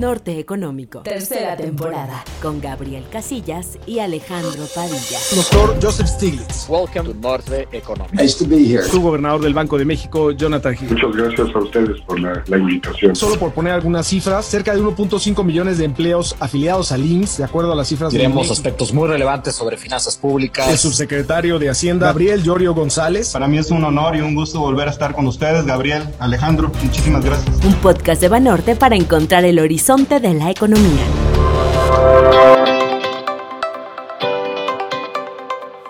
Norte Económico. Tercera temporada. Con Gabriel Casillas y Alejandro Padilla. Doctor Joseph Stiglitz. Welcome to Norte Económico. Nice to be here. Su gobernador del Banco de México, Jonathan Hill. Muchas gracias a ustedes por la, la invitación. Solo por poner algunas cifras, cerca de 1.5 millones de empleos afiliados al IMSS, de acuerdo a las cifras de aspectos muy relevantes sobre finanzas públicas. el subsecretario de Hacienda, Gabriel Llorio González. Para mí es un honor y un gusto volver a estar con ustedes, Gabriel, Alejandro. Muchísimas gracias. Un podcast de Banorte para encontrar el horizonte de la economía.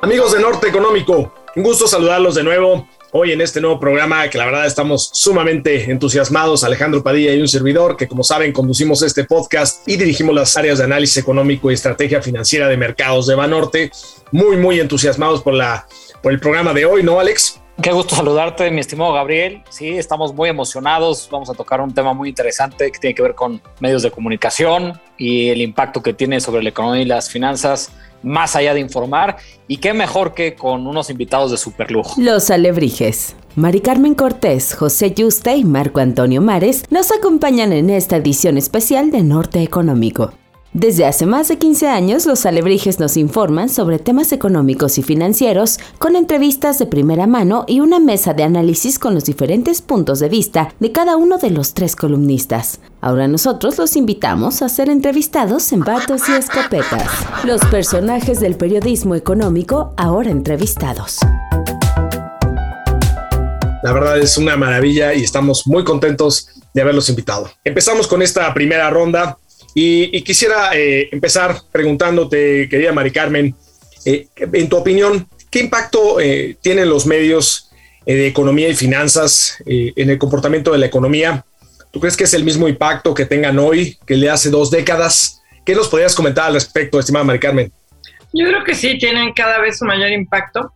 Amigos de Norte Económico, un gusto saludarlos de nuevo hoy en este nuevo programa que la verdad estamos sumamente entusiasmados, Alejandro Padilla y un servidor que como saben conducimos este podcast y dirigimos las áreas de análisis económico y estrategia financiera de mercados de Banorte. Muy, muy entusiasmados por, la, por el programa de hoy, ¿no, Alex? Qué gusto saludarte, mi estimado Gabriel. Sí, estamos muy emocionados. Vamos a tocar un tema muy interesante que tiene que ver con medios de comunicación y el impacto que tiene sobre la economía y las finanzas, más allá de informar. Y qué mejor que con unos invitados de superlujo. Los Alebrijes. Mari Carmen Cortés, José Yuste y Marco Antonio Mares nos acompañan en esta edición especial de Norte Económico. Desde hace más de 15 años, los alebrijes nos informan sobre temas económicos y financieros con entrevistas de primera mano y una mesa de análisis con los diferentes puntos de vista de cada uno de los tres columnistas. Ahora nosotros los invitamos a ser entrevistados en vatos y escopetas. Los personajes del periodismo económico ahora entrevistados. La verdad es una maravilla y estamos muy contentos de haberlos invitado. Empezamos con esta primera ronda y, quisiera eh, empezar preguntándote, querida Mari Carmen, eh, en tu opinión, ¿qué impacto eh, tienen los medios eh, de economía y finanzas en el comportamiento de la economía? ¿Tú crees que es el mismo impacto que tengan hoy que el de hace dos décadas? ¿Qué nos podrías comentar al respecto, estimada Mari Carmen? Yo creo que sí, tienen cada vez un mayor impacto,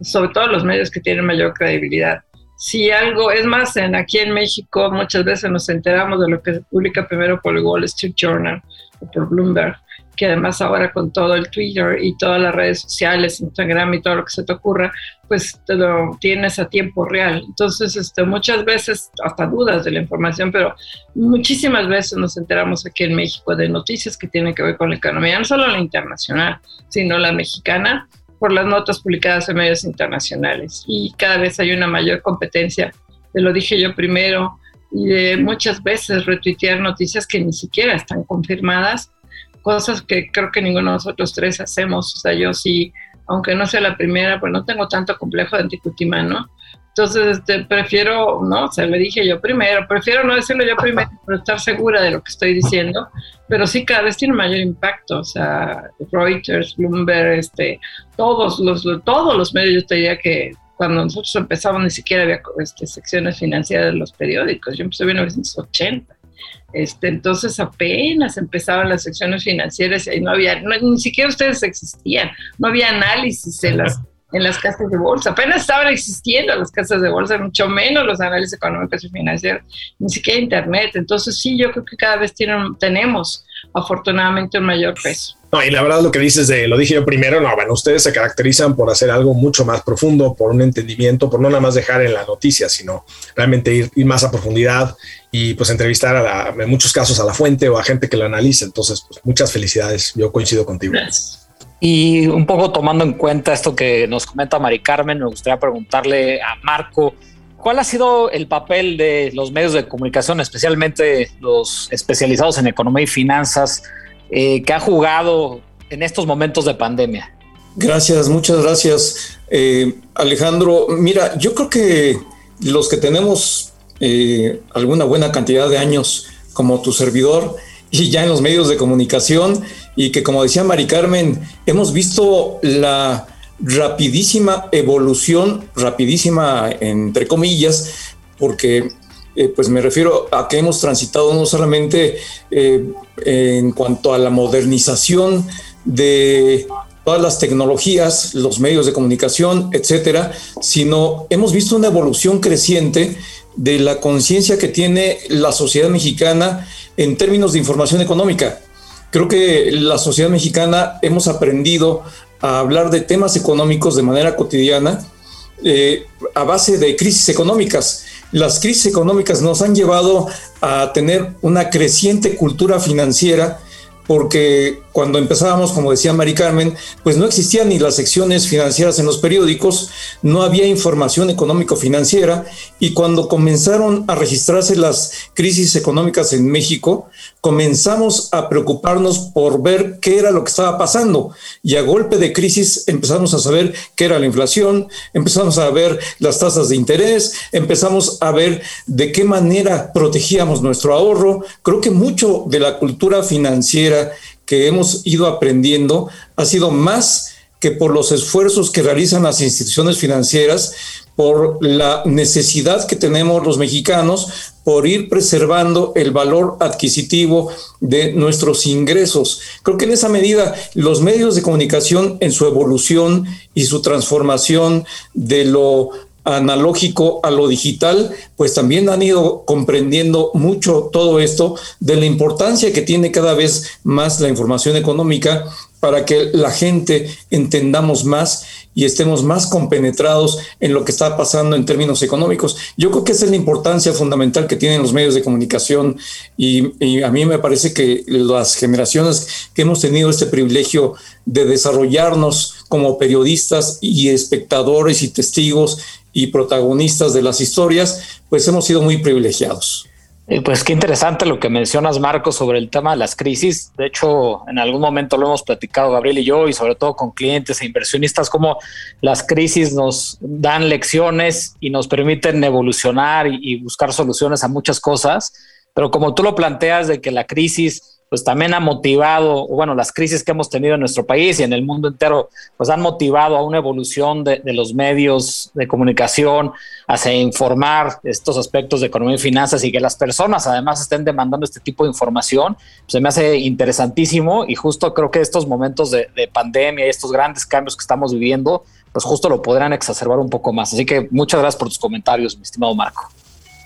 sobre todo los medios que tienen mayor credibilidad. Si algo, es más, en, aquí en México muchas veces nos enteramos de lo que se publica primero por el Wall Street Journal o por Bloomberg, que además ahora con todo el Twitter y todas las redes sociales, Instagram y todo lo que se te ocurra, pues te lo tienes a tiempo real. Entonces, este, muchas veces hasta dudas de la información, pero muchísimas veces nos enteramos aquí en México de noticias que tienen que ver con la economía, no solo la internacional, sino la mexicana, por las notas publicadas en medios internacionales. Y cada vez hay una mayor competencia, te lo dije yo primero, y de muchas veces retuitear noticias que ni siquiera están confirmadas, cosas que creo que ninguno de nosotros tres hacemos. O sea, yo sí, aunque no sea la primera, pues no tengo tanto complejo de anticutimano. Entonces, este, prefiero, no, o sea, le dije yo primero, prefiero no decirlo yo primero, pero estar segura de lo que estoy diciendo. Pero sí, cada vez tiene mayor impacto. O sea, Reuters, Bloomberg, este, todos los, todos los medios, yo te diría que cuando nosotros empezamos ni siquiera había este, secciones financieras de los periódicos. Yo empecé en 1980. Este, entonces apenas empezaban las secciones financieras y no había, no, ni siquiera ustedes existían, no había análisis en las, en las casas de bolsa, apenas estaban existiendo las casas de bolsa, mucho menos los análisis económicos y financieros, ni siquiera internet. Entonces sí, yo creo que cada vez tienen, tenemos afortunadamente un mayor peso. No, y la verdad lo que dices de, lo dije yo primero, no, bueno, ustedes se caracterizan por hacer algo mucho más profundo, por un entendimiento, por no nada más dejar en la noticia, sino realmente ir, ir más a profundidad y pues entrevistar a la, en muchos casos a la fuente o a gente que lo analice. Entonces, pues muchas felicidades, yo coincido contigo. Gracias. Y un poco tomando en cuenta esto que nos comenta Mari Carmen, me gustaría preguntarle a Marco, ¿cuál ha sido el papel de los medios de comunicación, especialmente los especializados en economía y finanzas, eh, que ha jugado en estos momentos de pandemia? Gracias, muchas gracias, eh, Alejandro. Mira, yo creo que los que tenemos eh, alguna buena cantidad de años como tu servidor y ya en los medios de comunicación y que como decía Mari Carmen, hemos visto la rapidísima evolución, rapidísima entre comillas, porque eh, pues me refiero a que hemos transitado no solamente eh, en cuanto a la modernización de todas las tecnologías, los medios de comunicación, etcétera, sino hemos visto una evolución creciente de la conciencia que tiene la sociedad mexicana en términos de información económica. Creo que la sociedad mexicana hemos aprendido a hablar de temas económicos de manera cotidiana eh, a base de crisis económicas. las crisis económicas nos han llevado a tener una creciente cultura financiera porque cuando empezábamos, como decía Mari Carmen, pues no existían ni las secciones financieras en los periódicos, no había información económico-financiera y cuando comenzaron a registrarse las crisis económicas en México, comenzamos a preocuparnos por ver qué era lo que estaba pasando y a golpe de crisis empezamos a saber qué era la inflación, empezamos a ver las tasas de interés, empezamos a ver de qué manera protegíamos nuestro ahorro. Creo que mucho de la cultura financiera que hemos ido aprendiendo ha sido más que por los esfuerzos que realizan las instituciones financieras, por la necesidad que tenemos los mexicanos por ir preservando el valor adquisitivo de nuestros ingresos. Creo que en esa medida los medios de comunicación en su evolución y su transformación de lo analógico a lo digital, pues también han ido comprendiendo mucho todo esto de la importancia que tiene cada vez más la información económica para que la gente entendamos más y estemos más compenetrados en lo que está pasando en términos económicos. Yo creo que esa es la importancia fundamental que tienen los medios de comunicación y, a mí me parece que las generaciones que hemos tenido este privilegio de desarrollarnos como periodistas y espectadores y testigos y protagonistas de las historias, pues hemos sido muy privilegiados. Pues qué interesante lo que mencionas, Marco, sobre el tema de las crisis. De hecho, en algún momento lo hemos platicado Gabriel y yo, y sobre todo con clientes e inversionistas, cómo las crisis nos dan lecciones y nos permiten evolucionar y, y buscar soluciones a muchas cosas. Pero como tú lo planteas de que la crisis pues también ha motivado, bueno, las crisis que hemos tenido en nuestro país y en el mundo entero, pues han motivado a una evolución de, los medios de comunicación hacia informar estos aspectos de economía y finanzas y que las personas además estén demandando este tipo de información, se me hace interesantísimo y justo creo que estos momentos de, de pandemia y estos grandes cambios que estamos viviendo, pues justo lo podrán exacerbar un poco más. Así que muchas gracias por tus comentarios, mi estimado Marco.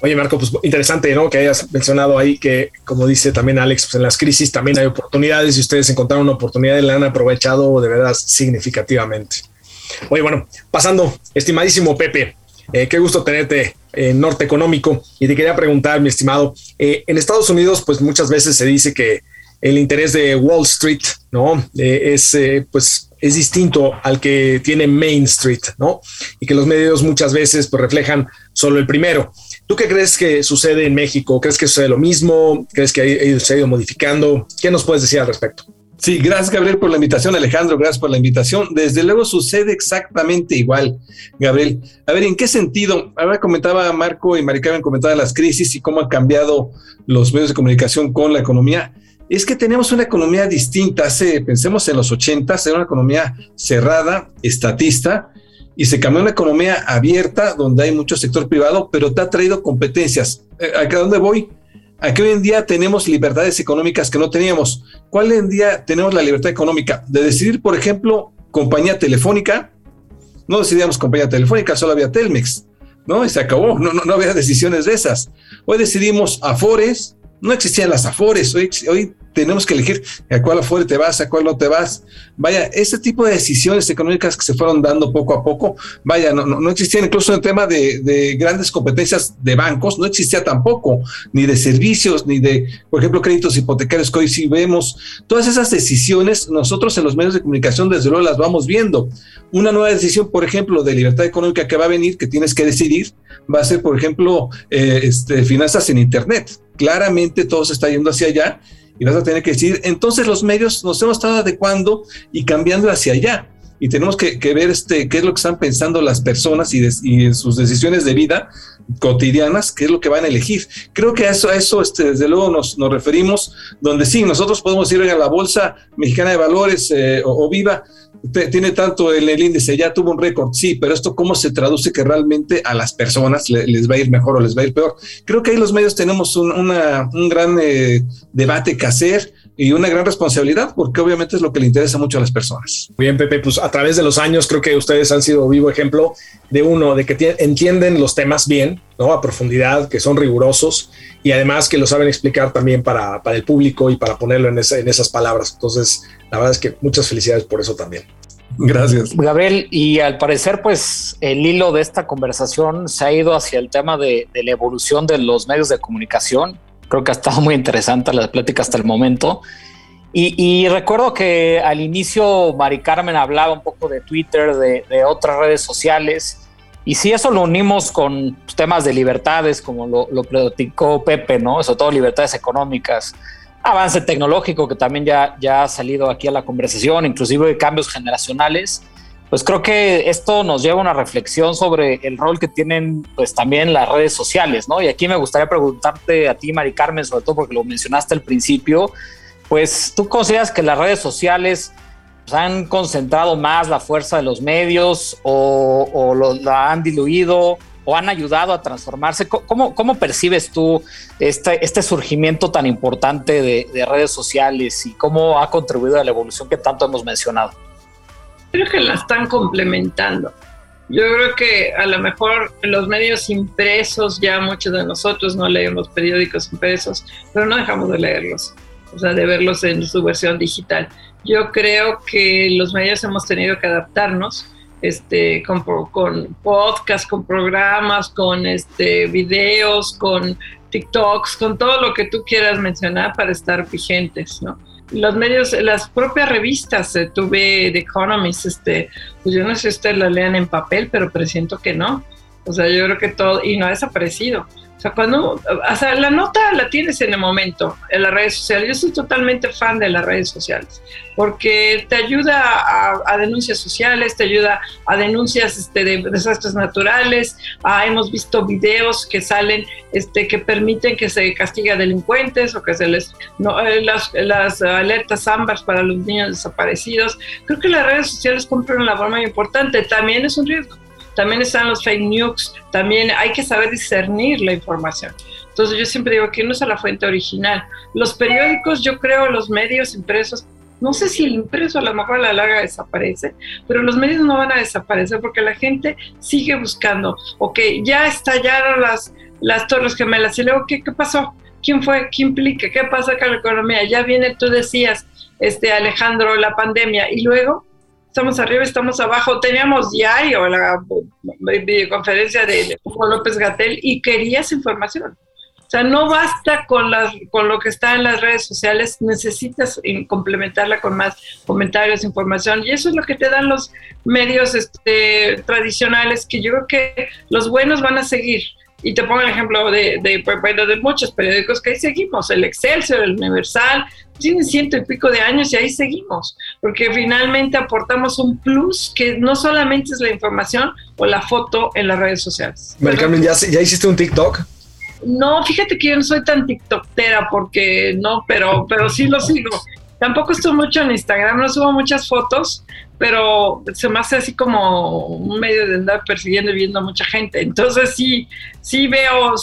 Oye, Marco, pues interesante, ¿no? Que hayas mencionado ahí que, como dice también Alex, pues en las crisis también hay oportunidades y ustedes encontraron una oportunidad y la han aprovechado de verdad significativamente. Oye, bueno, pasando, estimadísimo Pepe, eh, qué gusto tenerte en Norte Económico y te quería preguntar, mi estimado, eh, en Estados Unidos, pues muchas veces se dice que el interés de Wall Street, ¿no? Eh, es, pues, es distinto al que tiene Main Street, ¿no? Y que los medios muchas veces pues, reflejan solo el primero. ¿Tú qué crees que sucede en México? ¿Crees que sucede lo mismo? ¿Crees que se ha ido modificando? ¿Qué nos puedes decir al respecto? Sí, gracias Gabriel por la invitación, Alejandro, gracias por la invitación. Desde luego sucede exactamente igual, Gabriel. A ver, ¿en qué sentido? Ahora comentaba Marco y Maricarmen comentaba las crisis y cómo han cambiado los medios de comunicación con la economía. Es que tenemos una economía distinta. Hace, pensemos en los 80, era una economía cerrada, estatista, y se cambió a una economía abierta donde hay mucho sector privado, pero te ha traído competencias. Eh, ¿A dónde voy? A que hoy en día tenemos libertades económicas que no teníamos. ¿Cuál en día tenemos la libertad económica? De decidir, por ejemplo, compañía telefónica. No decidíamos compañía telefónica, solo había Telmex, ¿no? Y se acabó, no, no, no había decisiones de esas. Hoy decidimos Afores, no existían las Afores, hoy, hoy tenemos que elegir a cuál afuera te vas, a cuál no te vas. Vaya, ese tipo de decisiones económicas que se fueron dando poco a poco, vaya, no, no, existían incluso en el tema de, de, grandes competencias de bancos, no existía tampoco, ni de servicios, ni de, por ejemplo, créditos hipotecarios que hoy sí vemos. Todas esas decisiones, nosotros en los medios de comunicación, desde luego, las vamos viendo. Una nueva decisión, por ejemplo, de libertad económica que va a venir, que tienes que decidir, va a ser, por ejemplo, eh, este, finanzas en Internet. Claramente todo se está yendo hacia allá y vas a tener que decir, entonces los medios nos hemos estado adecuando y cambiando hacia allá. Y tenemos que, ver este, qué es lo que están pensando las personas y, en sus decisiones de vida cotidianas, qué es lo que van a elegir. Creo que a eso, a eso este, desde luego nos, nos referimos, donde sí, nosotros podemos ir a la Bolsa Mexicana de Valores eh, o, Viva, tiene tanto en el índice, ya tuvo un récord, sí, pero esto cómo se traduce que realmente a las personas les va a ir mejor o les va a ir peor. Creo que ahí los medios tenemos un, un gran eh, debate que hacer y una gran responsabilidad, porque obviamente es lo que le interesa mucho a las personas. Muy bien, Pepe, pues a través de los años creo que ustedes han sido vivo ejemplo de uno, de que entienden los temas bien, ¿no? A profundidad, que son rigurosos y además que lo saben explicar también para, para el público y para ponerlo en, en esas palabras. Entonces, la verdad es que muchas felicidades por eso también. Gracias. Gabriel, y al parecer, pues el hilo de esta conversación se ha ido hacia el tema de, la evolución de los medios de comunicación. Creo que ha estado muy interesante la plática hasta el momento. Y, recuerdo que al inicio Mari Carmen hablaba un poco de Twitter, de, otras redes sociales. Y si eso lo unimos con temas de libertades, como lo, lo platicó Pepe, ¿no? Sobre todo libertades económicas, avance tecnológico que también ya, ya ha salido aquí a la conversación, inclusive de cambios generacionales, pues creo que esto nos lleva a una reflexión sobre el rol que tienen pues también las redes sociales, ¿no? Y aquí me gustaría preguntarte a ti, Mari Carmen, sobre todo porque lo mencionaste al principio, pues tú consideras que las redes sociales pues, han concentrado más la fuerza de los medios o, o lo, la han diluido o han ayudado a transformarse. ¿Cómo, percibes tú este, este surgimiento tan importante de, redes sociales y cómo ha contribuido a la evolución que tanto hemos mencionado? Creo que la están complementando. Yo creo que a lo mejor los medios impresos, ya muchos de nosotros no leemos periódicos impresos, pero no dejamos de leerlos, o sea, de verlos en su versión digital. Yo creo que los medios hemos tenido que adaptarnos este, con, con podcasts, con programas, con este, videos, con TikToks, con todo lo que tú quieras mencionar para estar vigentes, ¿no? Los medios, las propias revistas, eh, tuve The Economist, este, pues yo no sé si ustedes la lean en papel, pero presiento que no. O sea, yo creo que todo, y no ha desaparecido. Cuando, o sea, la nota la tienes en el momento en las redes sociales. Yo soy totalmente fan de las redes sociales porque te ayuda a, denuncias sociales, te ayuda a denuncias este, de desastres naturales. Ah, hemos visto videos que salen este, que permiten que se castigue a delincuentes o que se les no, eh, las, las alertas ámbar para los niños desaparecidos. Creo que las redes sociales cumplen una labor muy importante. También es un riesgo también están los fake news, también hay que saber discernir la información. Entonces yo siempre digo que no es la fuente original. Los periódicos, yo creo, los medios impresos, no sé si el impreso a lo mejor a la larga desaparece, pero los medios no van a desaparecer porque la gente sigue buscando, ok, ya estallaron las, las torres gemelas y luego, ¿qué, qué pasó? ¿Quién fue? ¿Qué implica? ¿Qué pasa con la economía? Ya viene, tú decías, este Alejandro, la pandemia y luego estamos arriba, estamos abajo. Teníamos diario la videoconferencia de Hugo López Gatel y querías información. O sea, no basta con, las, con lo que está en las redes sociales, necesitas complementarla con más comentarios, información, y eso es lo que te dan los medios este, tradicionales, que yo creo que los buenos van a seguir. Y te pongo el ejemplo de, de, de muchos periódicos que ahí seguimos, el Excelsior, el Universal, tienen ciento y pico de años y ahí seguimos, porque finalmente aportamos un plus que no solamente es la información o la foto en las redes sociales. Carmen, ¿ya, ¿ya hiciste un TikTok? No, fíjate que yo no soy tan tiktokera porque no, pero, pero sí lo sigo. Tampoco estoy mucho en Instagram, no subo muchas fotos, pero se me hace así como un medio de andar persiguiendo y viendo a mucha gente. Entonces sí, sí veo,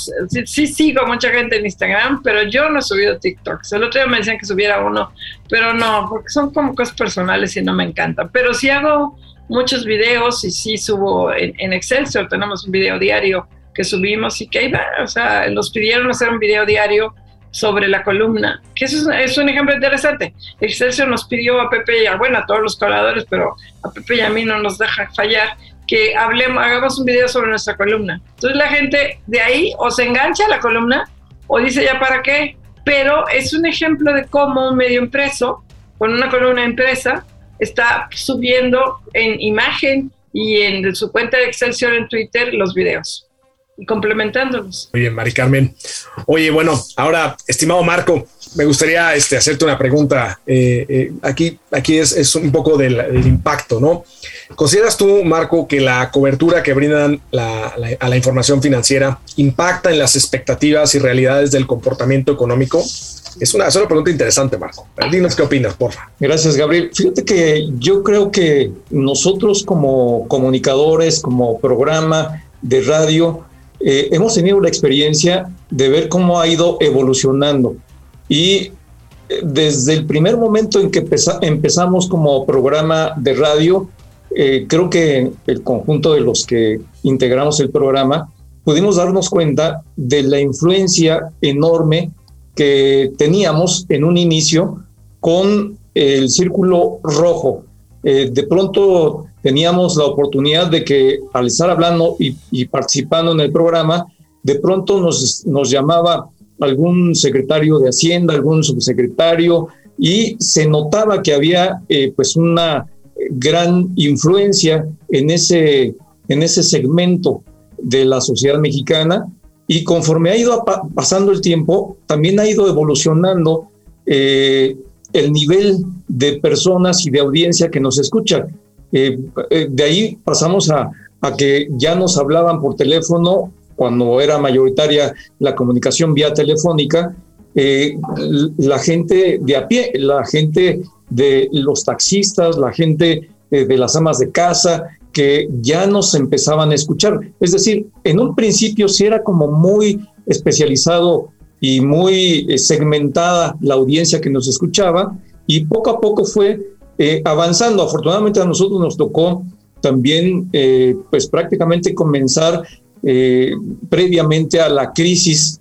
sí, sigo a mucha gente en Instagram, pero yo no he subido TikTok. El otro día me decían que subiera uno, pero no, porque son como cosas personales y no me encantan. Pero sí hago muchos videos y sí subo en, en Excelsior, tenemos un video diario que subimos y que ahí o sea, nos pidieron hacer un video diario sobre la columna, que eso es, un ejemplo interesante. Excelsior nos pidió a Pepe y a, bueno, a todos los colaboradores, pero a Pepe y a mí no nos deja fallar, que hablemos, hagamos un video sobre nuestra columna. Entonces la gente de ahí o se engancha a la columna o dice ya para qué, pero es un ejemplo de cómo un medio impreso, con una columna impresa, está subiendo en imagen y en su cuenta de Excelsior en Twitter los videos y complementándolos. Muy bien, Mari Carmen. Oye, bueno, ahora, estimado Marco, me gustaría este, hacerte una pregunta. Eh, eh, aquí aquí es, un poco del, impacto, ¿no? ¿Consideras tú, Marco, que la cobertura que brindan a la información financiera impacta en las expectativas y realidades del comportamiento económico? Es una, es una pregunta interesante, Marco. Dinos qué opinas, porfa. Gracias, Gabriel. Fíjate que yo creo que nosotros como comunicadores, como programa de radio, eh, hemos tenido la experiencia de ver cómo ha ido evolucionando. Y eh, desde el primer momento en que empezamos como programa de radio, eh, creo que el conjunto de los que integramos el programa pudimos darnos cuenta de la influencia enorme que teníamos en un inicio con el círculo rojo. De pronto teníamos la oportunidad de que al estar hablando y, participando en el programa, de pronto nos, nos llamaba algún secretario de Hacienda, algún subsecretario, y se notaba que había eh, pues una gran influencia en ese, en ese segmento de la sociedad mexicana y conforme ha ido pasando el tiempo, también ha ido evolucionando eh, el nivel de personas y de audiencia que nos escucha. Eh, eh, de ahí pasamos a, que ya nos hablaban por teléfono cuando era mayoritaria la comunicación vía telefónica, la gente de a pie, la gente de los taxistas, la gente de las amas de casa, que ya nos empezaban a escuchar. Es decir, en un principio sí era como muy especializado y muy eh, segmentada la audiencia que nos escuchaba y poco a poco fue eh, avanzando. Afortunadamente a nosotros nos tocó también eh, pues prácticamente comenzar previamente a la crisis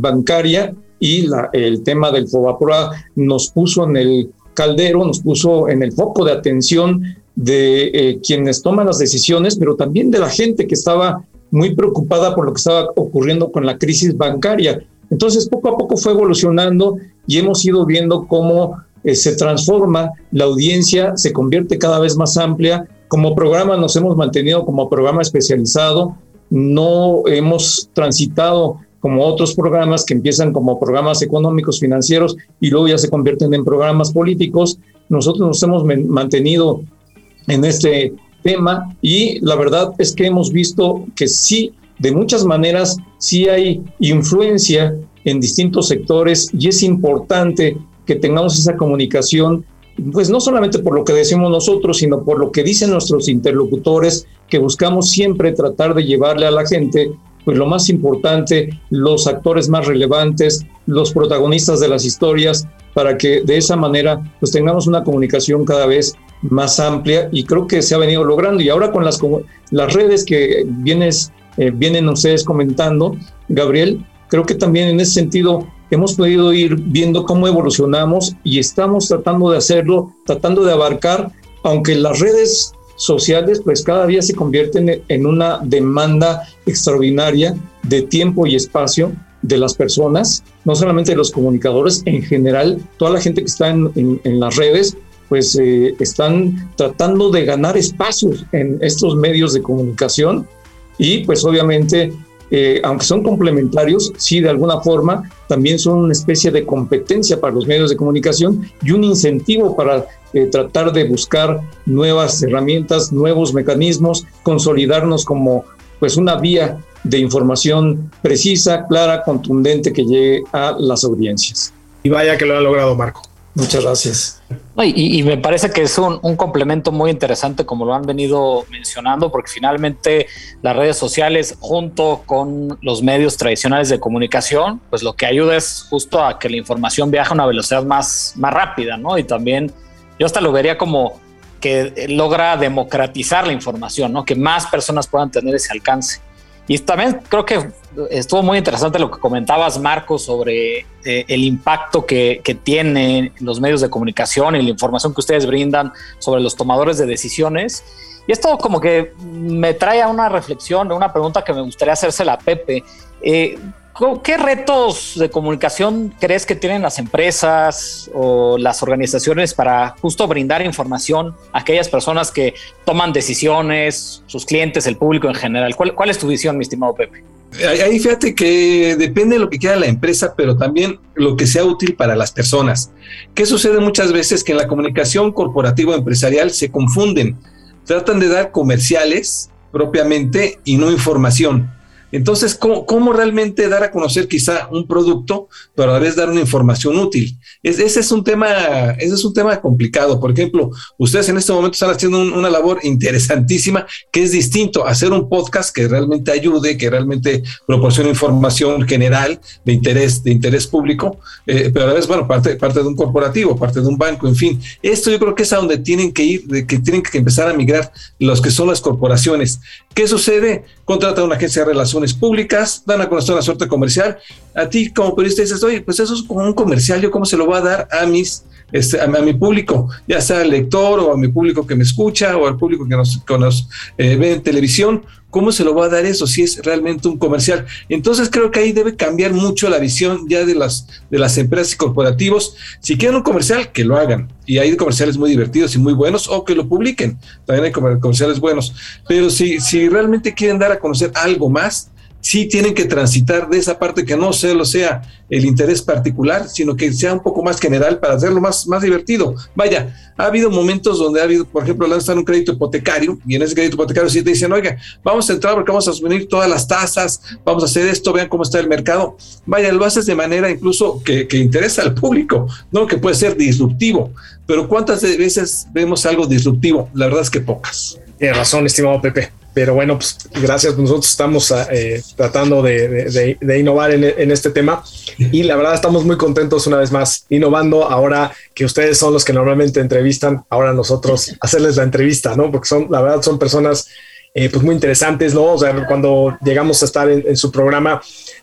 bancaria y el tema del FOBAPROA nos puso en el caldero, nos puso en el foco de atención de eh, quienes toman las decisiones, pero también de la gente que estaba muy preocupada por lo que estaba ocurriendo con la crisis bancaria. Entonces, poco a poco fue evolucionando y hemos ido viendo cómo eh, se transforma la audiencia, se convierte cada vez más amplia. Como programa nos hemos mantenido como programa especializado, no hemos transitado como otros programas que empiezan como programas económicos, financieros y luego ya se convierten en programas políticos. Nosotros nos hemos mantenido en este tema y la verdad es que hemos visto que sí, de muchas maneras, sí hay influencia en distintos sectores y es importante que tengamos esa comunicación, pues no solamente por lo que decimos nosotros, sino por lo que dicen nuestros interlocutores, que buscamos siempre tratar de llevarle a la gente pues lo más importante, los actores más relevantes, los protagonistas de las historias, para que de esa manera pues tengamos una comunicación cada vez más amplia y creo que se ha venido logrando. Y ahora con las, las redes que vienes, eh, vienen ustedes comentando, Gabriel, creo que también en ese sentido hemos podido ir viendo cómo evolucionamos y estamos tratando de hacerlo, tratando de abarcar, aunque las redes sociales pues cada día se convierten en una demanda extraordinaria de tiempo y espacio de las personas, no solamente de los comunicadores, en general, toda la gente que está en, en las redes, pues eh, están tratando de ganar espacios en estos medios de comunicación y pues obviamente, eh, aunque son complementarios, sí de alguna forma también son una especie de competencia para los medios de comunicación y un incentivo para eh, tratar de buscar nuevas herramientas, nuevos mecanismos, consolidarnos como pues una vía de información precisa, clara, contundente que llegue a las audiencias. Y vaya que lo ha logrado Marco. Muchas gracias. Y, me parece que es un, complemento muy interesante, como lo han venido mencionando, porque finalmente las redes sociales, junto con los medios tradicionales de comunicación, pues lo que ayuda es justo a que la información viaje a una velocidad más, más rápida, ¿no? Y también yo hasta lo vería como que logra democratizar la información, ¿no? Que más personas puedan tener ese alcance. Y también creo que estuvo muy interesante lo que comentabas, Marco, sobre eh, el impacto que, que tienen los medios de comunicación y la información que ustedes brindan sobre los tomadores de decisiones. Y esto como que me trae a una reflexión, a una pregunta que me gustaría hacérsela a Pepe. Eh, ¿Qué retos de comunicación crees que tienen las empresas o las organizaciones para justo brindar información a aquellas personas que toman decisiones, sus clientes, el público en general? ¿Cuál, es tu visión, mi estimado Pepe? Ahí fíjate que depende de lo que quiera la empresa, pero también lo que sea útil para las personas. ¿Qué sucede muchas veces? Que en la comunicación corporativa empresarial se confunden. Tratan de dar comerciales propiamente y no información. Entonces, ¿cómo, realmente dar a conocer quizá un producto, pero a la vez dar una información útil? ese, es un tema, ese es un tema complicado. Por ejemplo, ustedes en este momento están haciendo una labor interesantísima que es distinto a hacer un podcast que realmente ayude, que realmente proporcione información general de interés, de interés público, eh, pero a la vez, bueno, parte, parte de un corporativo, parte de un banco, en fin. Esto yo creo que es a donde tienen que ir, que tienen que empezar a migrar los que son las corporaciones. ¿Qué sucede? Contratan una agencia de relaciones públicas, dan a conocer la suerte comercial. A ti como periodista dices, oye, pues eso es como un comercial, ¿yo cómo se lo voy a dar a mis este, a, mi público, ya sea al lector o a mi público que me escucha o al público que nos, que eh, ve en televisión, ¿cómo se lo va a dar eso si es realmente un comercial? Entonces creo que ahí debe cambiar mucho la visión ya de las, de las empresas y corporativos. Si quieren un comercial, que lo hagan. Y hay comerciales muy divertidos y muy buenos o que lo publiquen. También hay comerciales buenos. Pero si, si realmente quieren dar a conocer algo más, sí tienen que transitar de esa parte que no solo sea el interés particular, sino que sea un poco más general para hacerlo más, más divertido. Vaya, ha habido momentos donde ha habido, por ejemplo, lanzan un crédito hipotecario y en ese crédito hipotecario sí te dicen, oiga, vamos a entrar porque vamos a asumir todas las tasas, vamos a hacer esto, vean cómo está el mercado. Vaya, lo haces de manera incluso que, que interesa al público, ¿no? Que puede ser disruptivo. Pero ¿cuántas veces vemos algo disruptivo? La verdad es que pocas. Tiene razón, estimado Pepe. Pero bueno, pues gracias. Nosotros estamos eh, tratando de, innovar en, este tema y la verdad estamos muy contentos una vez más innovando ahora que ustedes son los que normalmente entrevistan, ahora nosotros hacerles la entrevista, ¿no? Porque son, la verdad, son personas eh, pues muy interesantes, ¿no? O sea, cuando llegamos a estar en, su programa,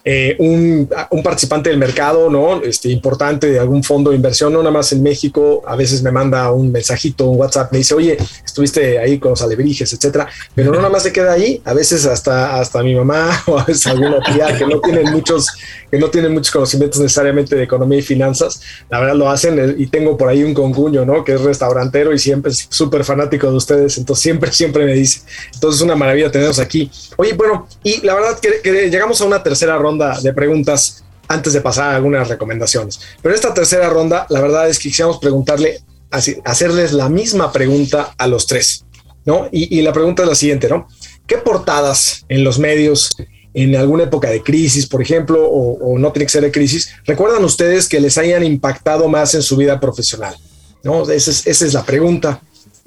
eh, un, un, participante del mercado, ¿no? Este, importante de algún fondo de inversión, no nada más en México, a veces me manda un mensajito, un WhatsApp, me dice, oye, estuviste ahí con los alebrijes, etcétera, pero no nada más se queda ahí, a veces hasta, hasta mi mamá o a veces alguna tía que no tienen muchos, que no tienen muchos conocimientos necesariamente de economía y finanzas, la verdad lo hacen eh, y tengo por ahí un conguño, ¿no? Que es restaurantero y siempre es súper fanático de ustedes, entonces siempre, siempre me dice, entonces es una maravilla tenerlos aquí. Oye, bueno, y la verdad que, llegamos a una tercera ronda de preguntas antes de pasar a algunas recomendaciones. Pero esta tercera ronda, la verdad es que quisiéramos preguntarle, hacerles la misma pregunta a los tres, ¿no? Y, la pregunta es la siguiente, ¿no? ¿Qué portadas en los medios en alguna época de crisis, por ejemplo, o, no tiene que ser de crisis, recuerdan ustedes que les hayan impactado más en su vida profesional? ¿No? Esa es, esa es la pregunta.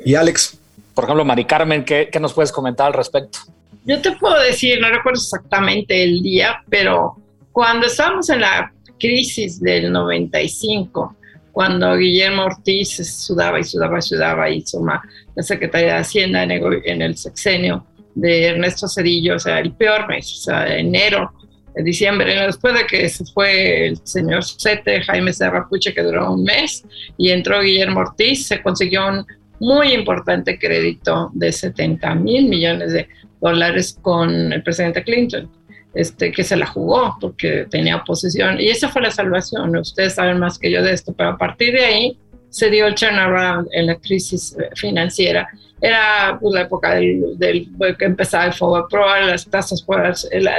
Y Alex por ejemplo, Mari Carmen, ¿qué, nos puedes comentar al respecto? Yo te puedo decir, no recuerdo exactamente el día, pero cuando estábamos en la crisis del 95, cuando Guillermo Ortiz sudaba y sudaba y sudaba, hizo la Secretaría de Hacienda en el, sexenio de Ernesto Cedillo, o sea, el peor mes, o sea, enero, diciembre, después de que se fue el señor Sete, Jaime Serra Puche, que duró un mes, y entró Guillermo Ortiz, se consiguió un muy importante crédito de 70 mil millones de dólares con el presidente Clinton, este, que se la jugó porque tenía oposición. Y esa fue la salvación. Ustedes saben más que yo de esto, pero a partir de ahí se dio el turnaround en la crisis financiera. Era pues, la época del, del, que empezaba el FOBA Pro, las tasas por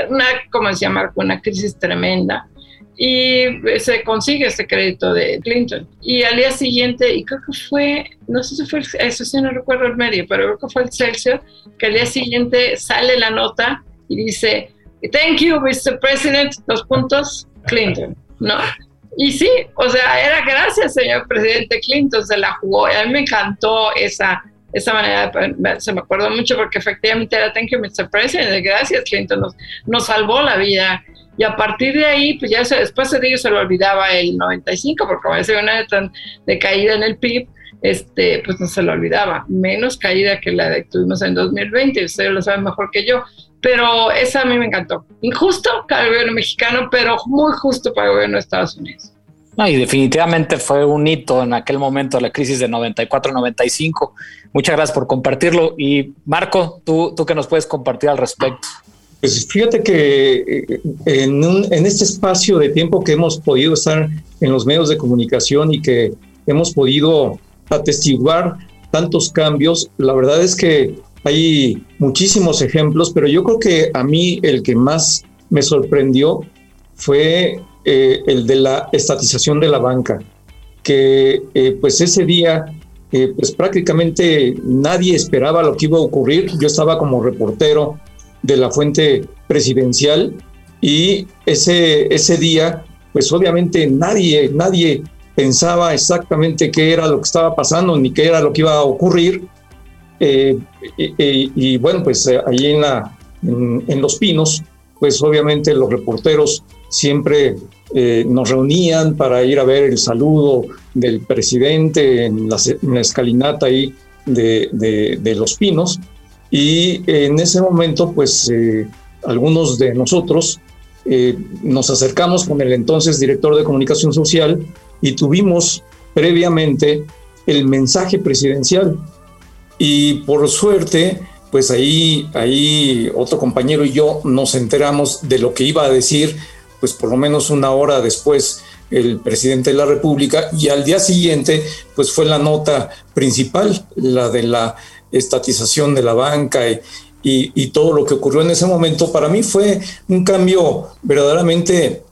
una, como decía Marco, una crisis tremenda y se consigue ese crédito de Clinton. Y al día siguiente, y creo que fue, no sé si fue, eso sí no recuerdo el medio, pero creo que fue el Celsius, que al día siguiente sale la nota y dice, thank you, Mr. President, dos puntos, Clinton, ¿no? Y sí, o sea, era gracias, señor presidente Clinton, se la jugó. a mí me encantó esa, esa manera, se me acuerdo mucho porque efectivamente era thank you, Mr. President, gracias, Clinton, nos, nos salvó la vida. Y a partir de ahí, pues ya después de ello se lo olvidaba el 95, porque como decía una tan de caída en el PIB, este, pues no se lo olvidaba. Menos caída que la que tuvimos en 2020, ustedes lo saben mejor que yo. Pero esa a mí me encantó. Injusto para el gobierno mexicano, pero muy justo para el gobierno de Estados Unidos. No, y definitivamente fue un hito en aquel momento de la crisis de 94-95. Muchas gracias por compartirlo. Y Marco, ¿tú, tú qué nos puedes compartir al respecto? Pues fíjate que eh, en, en, este espacio de tiempo que hemos podido estar en los medios de comunicación y que hemos podido atestiguar tantos cambios, la verdad es que hay muchísimos ejemplos, pero yo creo que a mí el que más me sorprendió fue eh, el de la estatización de la banca, que eh, pues ese día pues prácticamente nadie esperaba lo que iba a ocurrir. Yo estaba como reportero de la fuente presidencial y ese, ese día, pues obviamente nadie, nadie pensaba exactamente qué era lo que estaba pasando ni qué era lo que iba a ocurrir. Eh, y, bueno, pues eh, allí en, la, en, Los Pinos, pues obviamente los reporteros siempre eh, nos reunían para ir a ver el saludo del presidente en la, escalinata ahí de, de Los Pinos Y en ese momento, pues eh, algunos de nosotros eh, nos acercamos con el entonces director de comunicación social y tuvimos previamente el mensaje presidencial. Y por suerte, pues ahí, ahí otro compañero y yo nos enteramos de lo que iba a decir, pues por lo menos una hora después el presidente de la República y al día siguiente pues fue la nota principal, la de la estatización de la banca y, y, todo lo que ocurrió en ese momento, para mí fue un cambio verdaderamente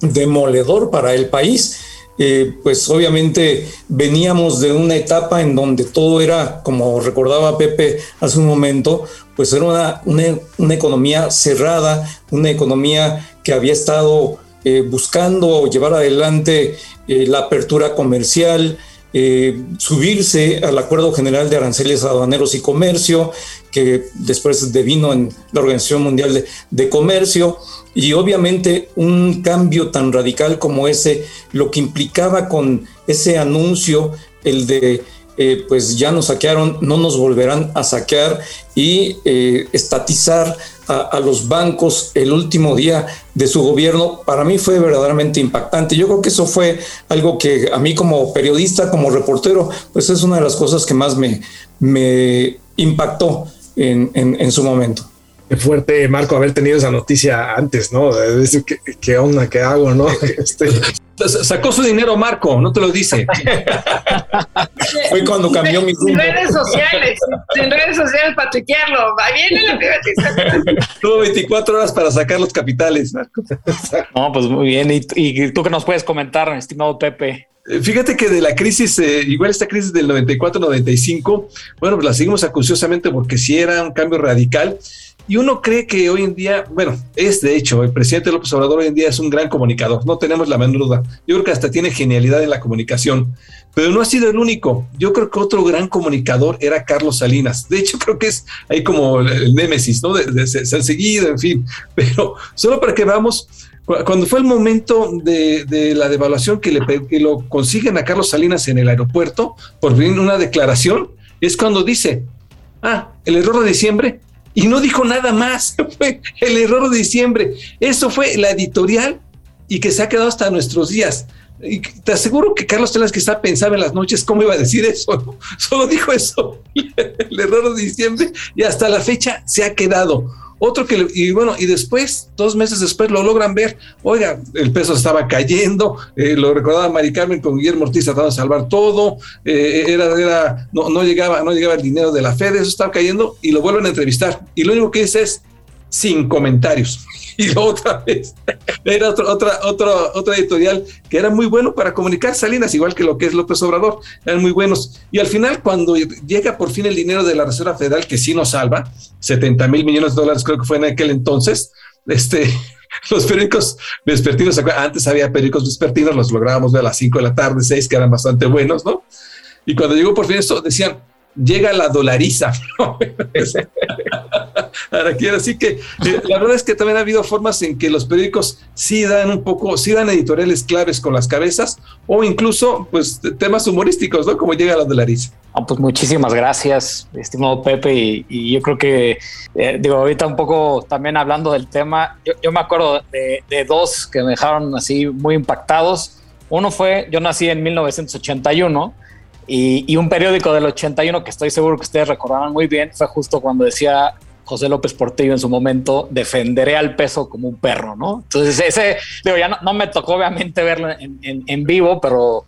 demoledor para el país. Eh, pues obviamente veníamos de una etapa en donde todo era, como recordaba Pepe hace un momento, pues era una, una, una economía cerrada, una economía que había estado eh, buscando llevar adelante eh, la apertura comercial, eh, subirse al Acuerdo General de Aranceles Aduaneros y Comercio, que después devino en la Organización Mundial de, Comercio, y obviamente un cambio tan radical como ese, lo que implicaba con ese anuncio, el de pues ya nos saquearon, no nos volverán a saquear y estatizar a, los bancos el último día de su gobierno, para mí fue verdaderamente impactante. Yo creo que eso fue algo que a mí como periodista, como reportero, pues es una de las cosas que más me, me impactó en, en su momento. Qué fuerte, Marco, haber tenido esa noticia antes, ¿no? ¿qué, qué onda, qué hago, no? Este... Sacó su dinero Marco, no te lo dice. Fue cuando cambió mi rumbo. Sin redes sociales, sin redes sociales para tuitearlo. Ahí viene la privatización. Tuvo 24 horas para sacar los capitales, Marco. No, pues muy bien. ¿Y, y tú qué nos puedes comentar, estimado Pepe? Eh, fíjate que de la crisis, eh, igual esta crisis del 94-95, bueno, pues la seguimos acuciosamente porque sí era un cambio radical y uno cree que hoy en día, bueno, es de hecho, el presidente López Obrador hoy en día es un gran comunicador, no tenemos la menor duda. Yo creo que hasta tiene genialidad en la comunicación, pero no ha sido el único. Yo creo que otro gran comunicador era Carlos Salinas. De hecho, creo que es ahí como el némesis, ¿no? De, ser seguido, en fin. Pero solo para que veamos, cuando fue el momento de, la devaluación que, le, lo consiguen a Carlos Salinas en el aeropuerto por fin una declaración, es cuando dice, ah, el error de diciembre y no dijo nada más. Fue el error de diciembre. Eso fue la editorial y que se ha quedado hasta nuestros días. Y te aseguro que Carlos Telas que está pensando en las noches cómo iba a decir eso. Solo dijo eso, el error de diciembre, y hasta la fecha se ha quedado. Otro que, y bueno, y después, dos meses después, lo logran ver. Oiga, el peso estaba cayendo, eh, lo recordaba Mari Carmen con Guillermo Ortiz tratando de salvar todo, eh, era, era, no, no, llegaba, no llegaba el dinero de la Fed, eso estaba cayendo, y lo vuelven a entrevistar. Y lo único que dice es, sin comentarios. Y otra vez, era otra, otra, otra editorial que era muy bueno para comunicar Salinas, igual que lo que es López Obrador, eran muy buenos. Y al final, cuando llega por fin el dinero de la Reserva Federal, que sí nos salva, 70 mil millones de dólares creo que fue en aquel entonces, este, los periódicos vespertinos, antes había periódicos vespertinos, los lográbamos ver a las 5 de la tarde, 6, que eran bastante buenos, ¿no? Y cuando llegó por fin esto, decían, llega la dolariza. Así que eh, la verdad es que también ha habido formas en que los periódicos sí dan un poco, sí dan editoriales claves con las cabezas o incluso pues temas humorísticos, ¿no? Como llega la dolariza. Ah, pues muchísimas gracias, estimado Pepe, y, yo creo que, eh, digo, ahorita un poco también hablando del tema, yo, me acuerdo de, de dos que me dejaron así muy impactados. Uno fue, yo nací en 1981 y, un periódico del 81 que estoy seguro que ustedes recordarán muy bien fue justo cuando decía José López Portillo en su momento, defenderé al peso como un perro, ¿no? Entonces ese, digo, ya no, me tocó obviamente verlo en, vivo, pero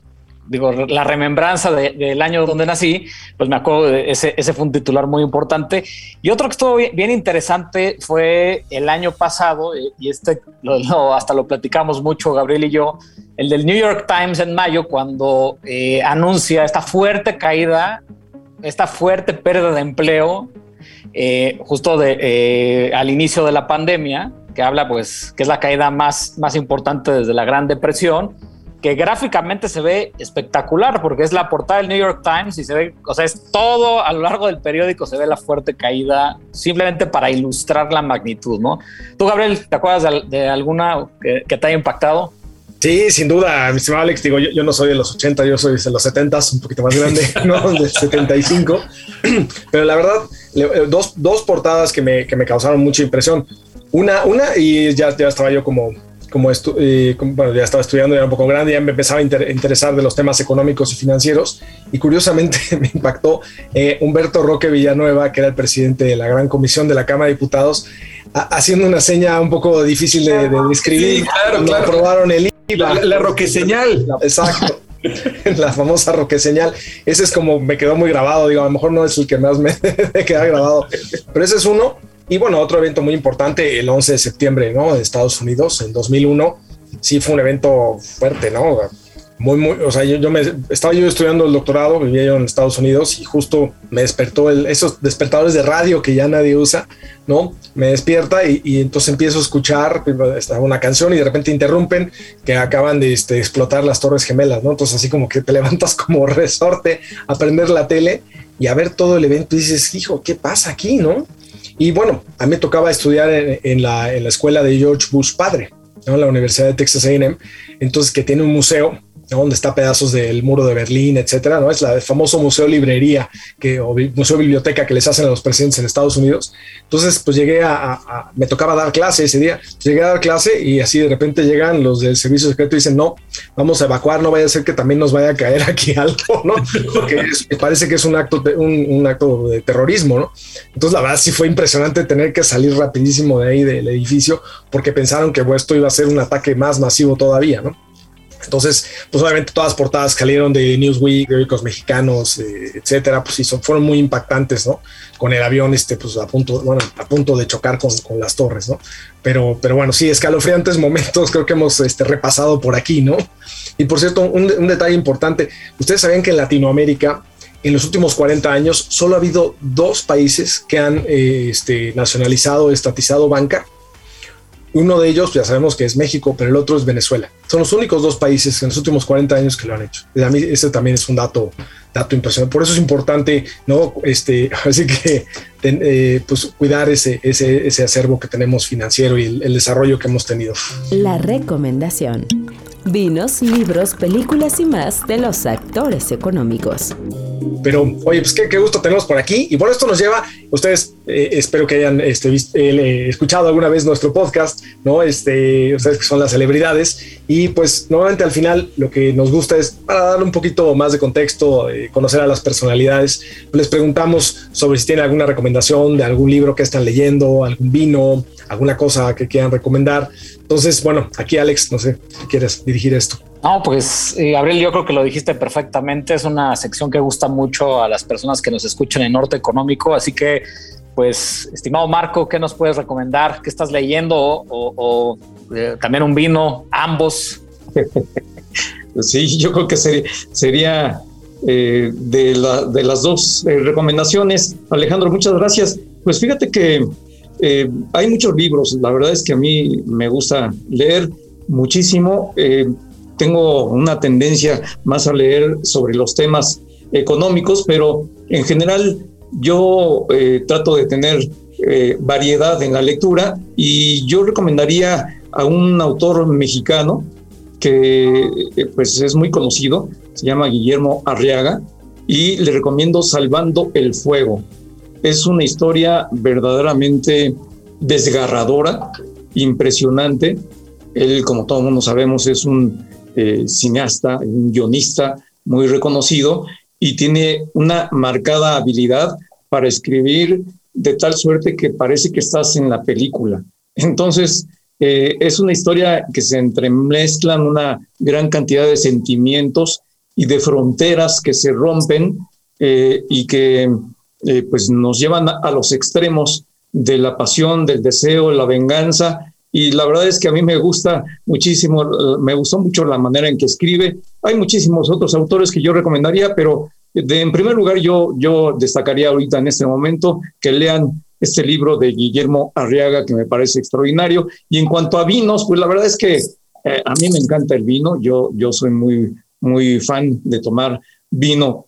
digo, la remembranza del año donde nací, pues me acuerdo de ese, ese fue un titular muy importante. Y otro que estuvo bien, interesante fue el año pasado, eh, y este hasta lo platicamos mucho Gabriel y yo, el del New York Times en mayo, cuando eh, anuncia esta fuerte caída, esta fuerte pérdida de empleo, eh, justo de, al inicio de la pandemia, que habla pues que es la caída más, más importante desde la Gran Depresión que gráficamente se ve espectacular porque es la portada del New York Times y se ve, o sea, es todo a lo largo del periódico se ve la fuerte caída simplemente para ilustrar la magnitud, ¿no? Tú, Gabriel, ¿te acuerdas de, alguna que, te haya impactado? Sí, sin duda, mi estimado Alex, digo, yo, no soy de los 80, yo soy de los 70, un poquito más grande, ¿no? De 75. Pero la verdad, eh, dos, dos portadas que me, que me causaron mucha impresión. Una, una y ya, ya estaba yo como, como, eh, bueno, ya estaba estudiando, ya era un poco grande, ya me empezaba a interesar de los temas económicos y financieros. Y curiosamente me impactó eh, Humberto Roque Villanueva, que era el presidente de la Gran Comisión de la Cámara de Diputados, haciendo una seña un poco difícil de, describir. claro, claro. Aprobaron el la, la, roque señal. Exacto. la famosa roque señal. Ese es como me quedó muy grabado. Digo, a lo mejor no es el que más me queda grabado, pero ese es uno. Y bueno, otro evento muy importante, el 11 de septiembre, ¿no? De Estados Unidos, en 2001. Sí, fue un evento fuerte, ¿no? muy, muy, o sea, yo, me estaba yo estudiando el doctorado, vivía yo en Estados Unidos y justo me despertó el, esos despertadores de radio que ya nadie usa, ¿no? Me despierta y, entonces empiezo a escuchar una canción y de repente interrumpen que acaban de este, explotar las Torres Gemelas, ¿no? Entonces así como que te levantas como resorte a prender la tele y a ver todo el evento y dices, hijo, ¿qué pasa aquí, no? Y bueno, a mí tocaba estudiar en, la, en la escuela de George Bush padre, ¿no? La Universidad de Texas A&M, entonces que tiene un museo donde está pedazos del muro de Berlín, etcétera, ¿no? Es la famoso museo librería que, o museo biblioteca que les hacen a los presidentes en Estados Unidos. Entonces, pues llegué a, me tocaba dar clase ese día, llegué a dar clase y así de repente llegan los del servicio secreto y dicen, no, vamos a evacuar, no vaya a ser que también nos vaya a caer aquí algo, ¿no? Porque parece que es un acto, un, acto de terrorismo, ¿no? Entonces, la verdad sí fue impresionante tener que salir rapidísimo de ahí del edificio porque pensaron que esto iba a ser un ataque más masivo todavía, ¿no? Entonces, pues obviamente todas las portadas salieron de Newsweek, periódicos mexicanos, eh, etcétera, pues sí, son, fueron muy impactantes, ¿no? Con el avión, este, pues a punto, bueno, a punto de chocar con, con las torres, ¿no? Pero, pero bueno, sí, escalofriantes momentos creo que hemos este, repasado por aquí, ¿no? Y por cierto, un, un detalle importante, ustedes sabían que en Latinoamérica, en los últimos 40 años, solo ha habido dos países que han eh, este, nacionalizado, estatizado banca uno de ellos ya sabemos que es México, pero el otro es Venezuela. Son los únicos dos países en los últimos 40 años que lo han hecho. Y a mí ese también es un dato, dato impresionante. Por eso es importante, ¿no? Este, así que eh, pues cuidar ese, ese, ese, acervo que tenemos financiero y el desarrollo que hemos tenido. La recomendación vinos, libros, películas y más de los actores económicos. Pero, oye, pues qué, gusto tenemos por aquí. Y bueno, esto nos lleva, ustedes eh, espero que hayan este, eh, escuchado alguna vez nuestro podcast, ¿no? Este, ustedes que son las celebridades. Y pues, normalmente al final lo que nos gusta es para darle un poquito más de contexto, eh, conocer a las personalidades. Les preguntamos sobre si tienen alguna recomendación de algún libro que están leyendo, algún vino, alguna cosa que quieran recomendar. Entonces, bueno, aquí Alex, no sé si quieres dirigir esto. No, pues eh, Gabriel, yo creo que lo dijiste perfectamente. Es una sección que gusta mucho a las personas que nos escuchan en Norte Económico. Así que, pues, estimado Marco, ¿qué nos puedes recomendar? ¿Qué estás leyendo? O, eh, también un vino, ambos. sí, yo creo que sería, eh, de, de, las dos recomendaciones. Alejandro, muchas gracias. Pues fíjate que eh, hay muchos libros, la verdad es que a mí me gusta leer muchísimo. Eh, tengo una tendencia más a leer sobre los temas económicos, pero en general yo eh, trato de tener variedad en la lectura y yo recomendaría a un autor mexicano que pues es muy conocido, se llama Guillermo Arriaga, y le recomiendo Salvando el Fuego. Es una historia verdaderamente desgarradora, impresionante. Él, como todo el mundo sabemos, es un eh, cineasta, un guionista muy reconocido y tiene una marcada habilidad para escribir de tal suerte que parece que estás en la película. Entonces, eh, es una historia que se entremezclan una gran cantidad de sentimientos y de fronteras que se rompen eh, y que pues nos llevan a, los extremos de la pasión, del deseo, la venganza. Y la verdad es que a mí me gusta muchísimo, me gustó mucho la manera en que escribe. Hay muchísimos otros autores que yo recomendaría, pero en primer lugar yo, yo destacaría ahorita en este momento que lean este libro de Guillermo Arriaga que me parece extraordinario. Y en cuanto a vinos, pues la verdad es que eh, a mí me encanta el vino. Yo, yo soy muy, muy fan de tomar vino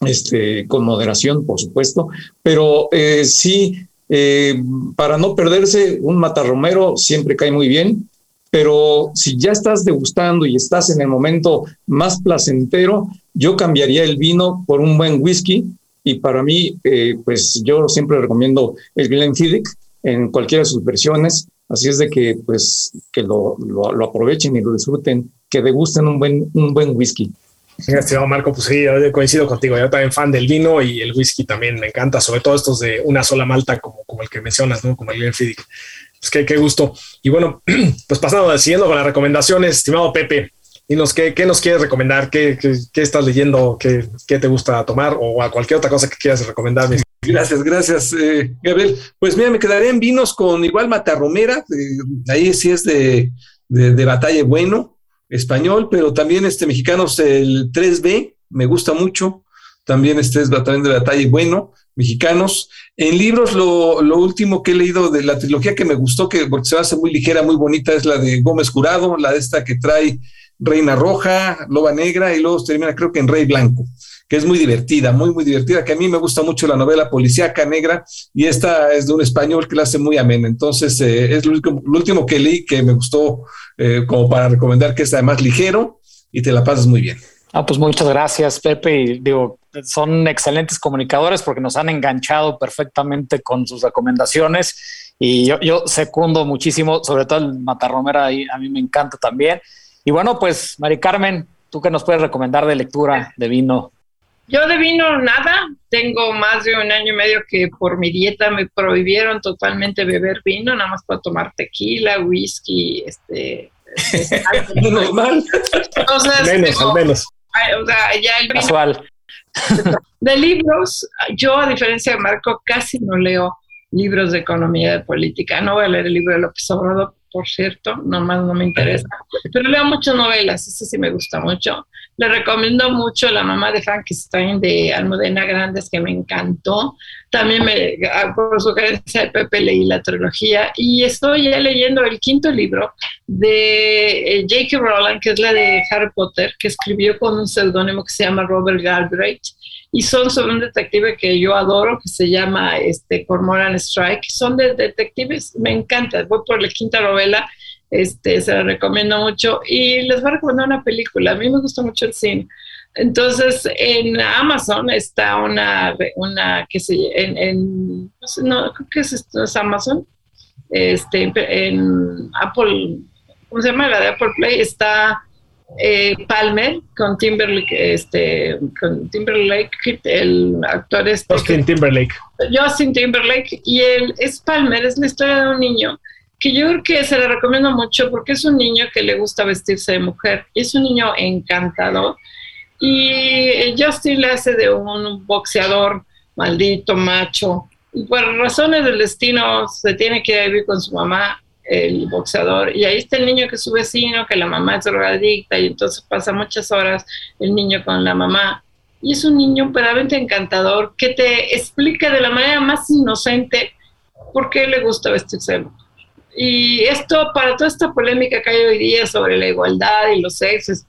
este, con moderación, por supuesto, pero eh, sí, eh, para no perderse, un matarromero siempre cae muy bien. pero si ya estás degustando y estás en el momento más placentero, yo cambiaría el vino por un buen whisky y para mí, eh, pues yo siempre recomiendo el Glenfiddich en cualquiera de sus versiones, así es de que pues que lo, lo, aprovechen y lo disfruten, que degusten un buen, un buen whisky. Estimado Marco, pues sí, coincido contigo. Yo también fan del vino y el whisky también me encanta, sobre todo estos de una sola malta, como, el que mencionas, ¿no? Como el Glenfiddich. Pues qué, gusto. Y bueno, pues pasando, siguiendo con las recomendaciones, estimado Pepe, dinos qué, qué nos quieres recomendar, qué, estás leyendo, qué, te gusta tomar o a cualquier otra cosa que quieras recomendar. Gracias, gracias, eh, Gabriel. Pues mira, me quedaré en vinos con igual Matarromera, eh, ahí sí es de, de, de, batalla bueno, español, pero también este mexicanos el 3B, me gusta mucho, también este es también de batalla bueno mexicanos. En libros, lo, lo, último que he leído de la trilogía que me gustó, que porque se hace muy ligera, muy bonita, es la de Gómez Curado, la de esta que trae Reina Roja, Loba Negra y luego termina creo que en Rey Blanco, que es muy divertida, muy, muy divertida, que a mí me gusta mucho la novela policíaca negra y esta es de un español que la hace muy amena. Entonces, eh, es lo último, lo último, que leí que me gustó eh, como para recomendar que es además ligero y te la pasas muy bien. Ah, pues muchas gracias, Pepe. Y digo, son excelentes comunicadores porque nos han enganchado perfectamente con sus recomendaciones. Y yo, yo secundo muchísimo, sobre todo el Matarromera, a mí me encanta también. Y bueno, pues, Mari Carmen, ¿tú qué nos puedes recomendar de lectura de vino? Yo de vino nada, tengo más de un año y medio que por mi dieta me prohibieron totalmente beber vino, nada más para tomar tequila, whisky, este... normal. menos, al menos. O sea, ya el vino. Casual. De libros, yo a diferencia de Marco casi no leo libros de economía de política. No voy a leer el libro de López Obrador, por cierto, nomás no me interesa. Pero leo muchas novelas, eso sí me gusta mucho. Le recomiendo mucho La mamá de Frankenstein de Almudena Grandes, que me encantó. También me, ah, por sugerencia de Pepe leí la trilogía y estoy ya leyendo el quinto libro de eh, J.K. Rowling, que es la de Harry Potter, que escribió con un seudónimo que se llama Robert Galbraith y son sobre un detective que yo adoro, que se llama este, Cormoran Strike. Son de detectives, me encanta. Voy por la quinta novela, este, se la recomiendo mucho. Y les voy a recomendar una película. A mí me gusta mucho el cine. Entonces, en Amazon está una, una que se, en, en no, sé, no creo que es, es Amazon, este, en Apple, ¿cómo se llama? La de Apple Play, está eh, Palmer con Timberlake, este, con Timberlake, el actor este. Justin Timberlake. Justin Timberlake, y él es Palmer, es la historia de un niño que yo creo que se le recomiendo mucho porque es un niño que le gusta vestirse de mujer, es un niño encantador, y Justin le hace de un boxeador maldito, macho, y por razones del destino se tiene que vivir con su mamá el boxeador, y ahí está el niño que es su vecino, que la mamá es drogadicta, y entonces pasa muchas horas el niño con la mamá. Y es un niño verdaderamente encantador que te explica de la manera más inocente por qué le gusta vestirse Y esto, para toda esta polémica que hay hoy día sobre la igualdad y los sexos,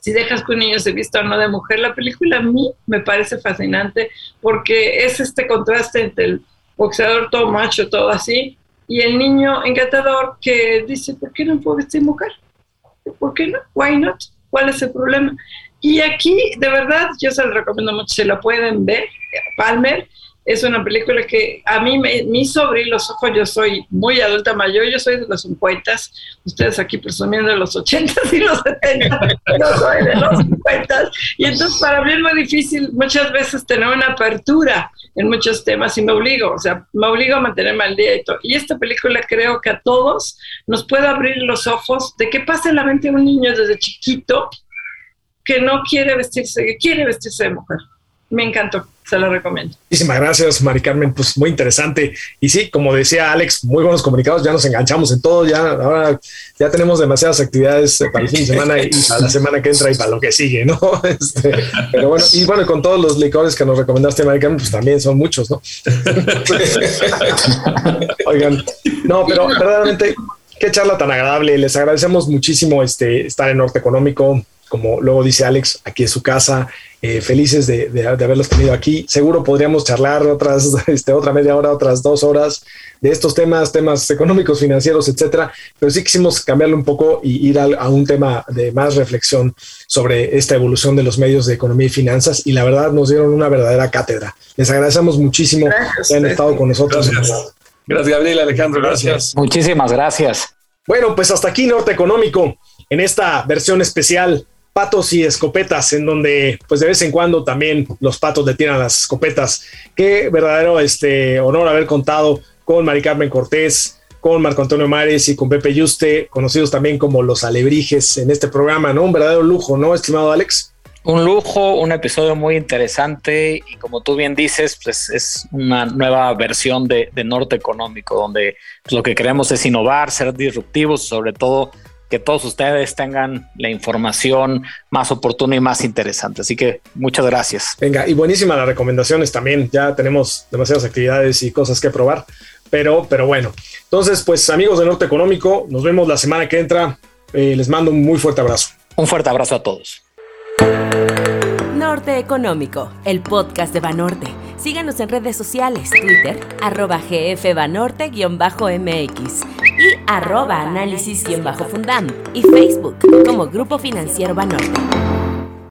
si dejas que un niño se vista o no de mujer, la película a mí me parece fascinante porque es este contraste entre el boxeador todo macho, todo así, y el niño encantador que dice, ¿por qué no puedo vestir mujer? ¿Por qué no? Why not? ¿Cuál es el problema? Y aquí, de verdad, yo se lo recomiendo mucho, se lo pueden ver, Palmer, es una película que a mí me, me hizo abrir los ojos. Yo soy muy adulta mayor, yo soy de los 50, ustedes aquí presumiendo de los 80 y los 70, yo soy de los 50. Y entonces para mí es muy difícil muchas veces tener una apertura en muchos temas y me obligo, o sea, me obligo a mantenerme al día y todo. Y esta película creo que a todos nos puede abrir los ojos de qué pasa en la mente de un niño desde chiquito que no quiere vestirse, que quiere vestirse de mujer. Me encantó se lo recomiendo. Muchísimas gracias, Mari Carmen. Pues muy interesante. Y sí, como decía Alex, muy buenos comunicados. Ya nos enganchamos en todo. Ya ahora ya tenemos demasiadas actividades para el fin de semana y para la semana que entra y para lo que sigue, ¿no? Este, pero bueno, y bueno, con todos los licores que nos recomendaste, Mari Carmen, pues también son muchos, ¿no? Oigan, no, pero verdaderamente qué charla tan agradable. Les agradecemos muchísimo este, estar en Norte Económico. Como luego dice Alex, aquí es su casa eh, felices de, de, haberlos tenido aquí. Seguro podríamos charlar otras, este, otra media hora, otras dos horas de estos temas, temas económicos, financieros, etcétera. Pero sí quisimos cambiarlo un poco y ir a, un tema de más reflexión sobre esta evolución de los medios de economía y finanzas. Y la verdad nos dieron una verdadera cátedra. Les agradecemos muchísimo que han estado con nosotros. Gracias, gracias Gabriel, Alejandro. Gracias. Muchísimas gracias. Bueno, pues hasta aquí Norte Económico en esta versión especial patos y escopetas, en donde pues de vez en cuando también los patos le tiran las escopetas. Qué verdadero este, honor haber contado con Mari Carmen Cortés, con Marco Antonio Mares y con Pepe Yuste, conocidos también como los alebrijes en este programa, ¿no? Un verdadero lujo, ¿no, estimado Alex? Un lujo, un episodio muy interesante y como tú bien dices, pues es una nueva versión de, Norte Económico, donde pues, lo que queremos es innovar, ser disruptivos, sobre todo que todos ustedes tengan la información más oportuna y más interesante. Así que muchas gracias. Venga, y buenísimas las recomendaciones también. Ya tenemos demasiadas actividades y cosas que probar, pero, pero bueno. Entonces, pues amigos de Norte Económico, nos vemos la semana que entra. Eh, les mando un muy fuerte abrazo. Un fuerte abrazo a todos. Norte Económico, el podcast de Banorte. Síganos en redes sociales, Twitter, arroba gfbanorte-mx y arroba análisis-fundam y Facebook como Grupo Financiero Banorte.